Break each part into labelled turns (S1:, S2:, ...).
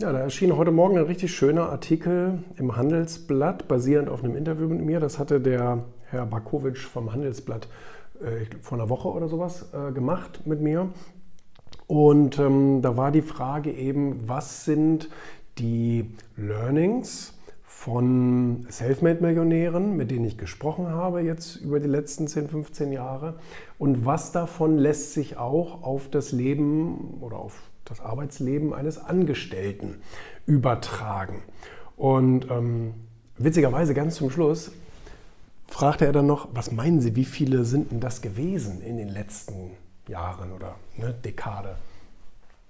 S1: Ja, da erschien heute Morgen ein richtig schöner Artikel im Handelsblatt, basierend auf einem Interview mit mir. Das hatte der Herr Bakowitsch vom Handelsblatt äh, vor einer Woche oder sowas äh, gemacht mit mir. Und ähm, da war die Frage eben, was sind die Learnings von Selfmade-Millionären, mit denen ich gesprochen habe jetzt über die letzten 10, 15 Jahre und was davon lässt sich auch auf das Leben oder auf das Arbeitsleben eines Angestellten übertragen. Und ähm, witzigerweise ganz zum Schluss fragte er dann noch, was meinen Sie, wie viele sind denn das gewesen in den letzten Jahren oder ne, Dekade?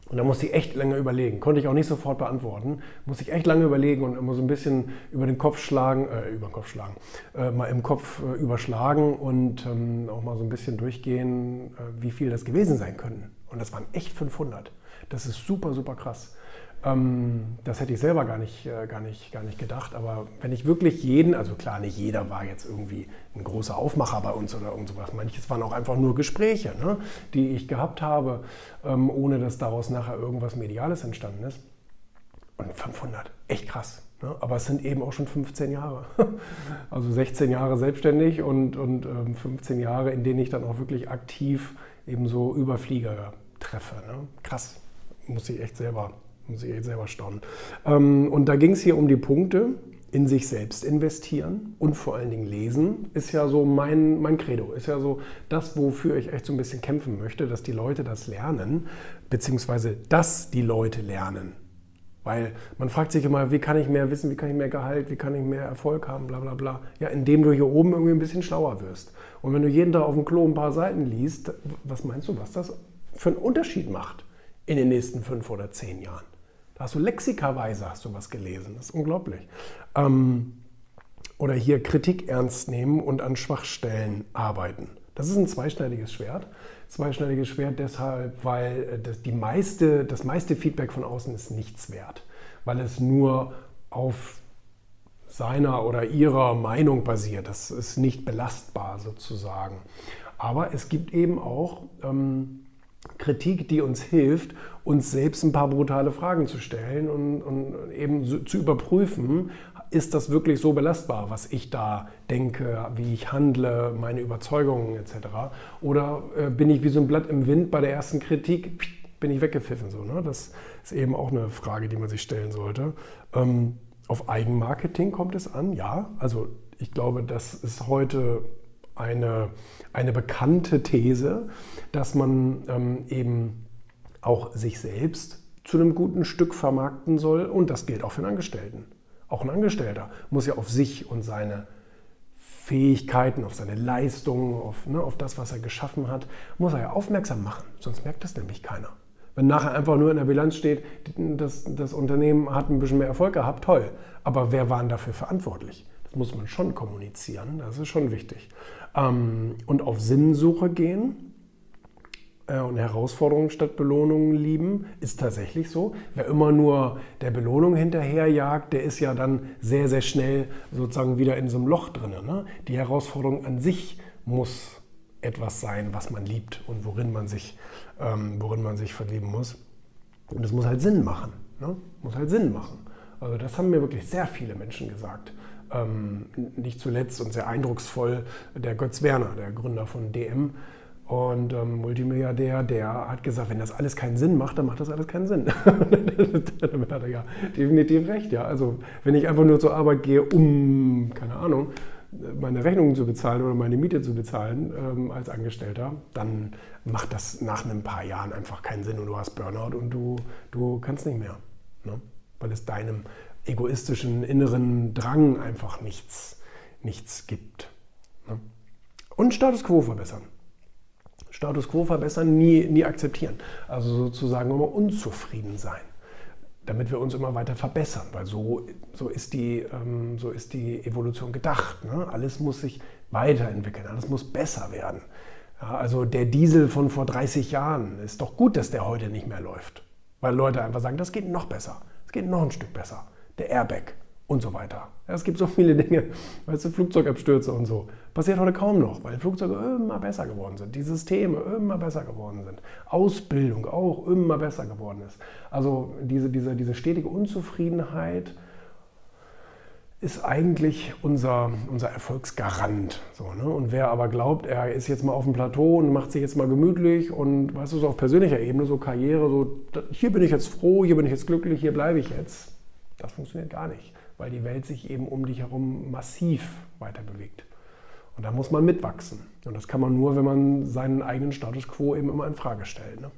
S1: Und da musste ich echt lange überlegen. Konnte ich auch nicht sofort beantworten. Musste ich echt lange überlegen und immer so ein bisschen über den Kopf schlagen, äh, über den Kopf schlagen, äh, mal im Kopf äh, überschlagen und ähm, auch mal so ein bisschen durchgehen, äh, wie viel das gewesen sein können. Und das waren echt 500. Das ist super, super krass. Ähm, das hätte ich selber gar nicht, äh, gar, nicht, gar nicht gedacht. Aber wenn ich wirklich jeden, also klar, nicht jeder war jetzt irgendwie ein großer Aufmacher bei uns oder irgend sowas. Manches waren auch einfach nur Gespräche, ne, die ich gehabt habe, ähm, ohne dass daraus nachher irgendwas Mediales entstanden ist. Und 500, echt krass. Ne? Aber es sind eben auch schon 15 Jahre. Also 16 Jahre selbstständig und, und 15 ähm, Jahre, in denen ich dann auch wirklich aktiv eben so Überflieger treffe. Ne? Krass muss ich echt selber, muss ich echt selber staunen. Ähm, und da ging es hier um die Punkte, in sich selbst investieren und vor allen Dingen lesen, ist ja so mein, mein Credo, ist ja so das, wofür ich echt so ein bisschen kämpfen möchte, dass die Leute das lernen, beziehungsweise dass die Leute lernen. Weil man fragt sich immer, wie kann ich mehr wissen, wie kann ich mehr Gehalt, wie kann ich mehr Erfolg haben, bla bla bla. Ja, indem du hier oben irgendwie ein bisschen schlauer wirst. Und wenn du jeden Tag auf dem Klo ein paar Seiten liest, was meinst du, was das für einen Unterschied macht? in den nächsten fünf oder zehn Jahren. Da hast du lexikaweise hast du was gelesen. Das ist unglaublich. Ähm, oder hier Kritik ernst nehmen und an Schwachstellen arbeiten. Das ist ein zweischneidiges Schwert. Zweischneidiges Schwert deshalb, weil äh, das, die meiste, das meiste Feedback von außen ist nichts wert, weil es nur auf seiner oder ihrer Meinung basiert. Das ist nicht belastbar sozusagen. Aber es gibt eben auch ähm, Kritik, die uns hilft, uns selbst ein paar brutale Fragen zu stellen und, und eben so, zu überprüfen, ist das wirklich so belastbar, was ich da denke, wie ich handle, meine Überzeugungen etc. Oder äh, bin ich wie so ein Blatt im Wind bei der ersten Kritik, bin ich weggepfiffen. So, ne? Das ist eben auch eine Frage, die man sich stellen sollte. Ähm, auf Eigenmarketing kommt es an, ja. Also ich glaube, das ist heute eine, eine bekannte These, dass man ähm, eben auch sich selbst zu einem guten Stück vermarkten soll und das gilt auch für einen Angestellten. Auch ein Angestellter muss ja auf sich und seine Fähigkeiten, auf seine Leistungen, auf, ne, auf das, was er geschaffen hat, muss er ja aufmerksam machen, sonst merkt das nämlich keiner. Wenn nachher einfach nur in der Bilanz steht, das, das Unternehmen hat ein bisschen mehr Erfolg gehabt, toll. Aber wer war denn dafür verantwortlich? Das muss man schon kommunizieren, das ist schon wichtig. Ähm, und auf Sinnsuche gehen äh, und Herausforderungen statt Belohnungen lieben, ist tatsächlich so. Wer immer nur der Belohnung hinterherjagt, der ist ja dann sehr, sehr schnell sozusagen wieder in so einem Loch drin. Ne? Die Herausforderung an sich muss etwas sein, was man liebt und worin man sich, ähm, worin man sich verlieben muss. Und es muss halt Sinn machen. Ne? Muss halt Sinn machen. Also das haben mir wirklich sehr viele Menschen gesagt nicht zuletzt und sehr eindrucksvoll der Götz Werner, der Gründer von DM und ähm, Multimilliardär, der hat gesagt, wenn das alles keinen Sinn macht, dann macht das alles keinen Sinn. Damit hat er ja definitiv recht. Ja. Also wenn ich einfach nur zur Arbeit gehe, um, keine Ahnung, meine Rechnungen zu bezahlen oder meine Miete zu bezahlen ähm, als Angestellter, dann macht das nach ein paar Jahren einfach keinen Sinn und du hast Burnout und du, du kannst nicht mehr. Ne? Weil es deinem egoistischen inneren Drang einfach nichts, nichts gibt. Ne? Und Status quo verbessern. Status quo verbessern, nie, nie akzeptieren. Also sozusagen immer unzufrieden sein, damit wir uns immer weiter verbessern, weil so, so, ist, die, ähm, so ist die Evolution gedacht. Ne? Alles muss sich weiterentwickeln, alles muss besser werden. Ja, also der Diesel von vor 30 Jahren ist doch gut, dass der heute nicht mehr läuft, weil Leute einfach sagen, das geht noch besser, es geht noch ein Stück besser der Airbag. und so weiter. Ja, es gibt so viele Dinge, weißt du, Flugzeugabstürze und so. Passiert heute kaum noch, weil Flugzeuge immer besser geworden sind, die Systeme immer besser geworden sind, Ausbildung auch immer besser geworden ist. Also diese, diese, diese stetige Unzufriedenheit ist eigentlich unser, unser Erfolgsgarant. So, ne? Und wer aber glaubt, er ist jetzt mal auf dem Plateau und macht sich jetzt mal gemütlich und weißt du, so auf persönlicher Ebene, so Karriere, so hier bin ich jetzt froh, hier bin ich jetzt glücklich, hier bleibe ich jetzt, das funktioniert gar nicht weil die Welt sich eben um dich herum massiv weiter bewegt. Und da muss man mitwachsen. Und das kann man nur, wenn man seinen eigenen Status quo eben immer in Frage stellt. Ne?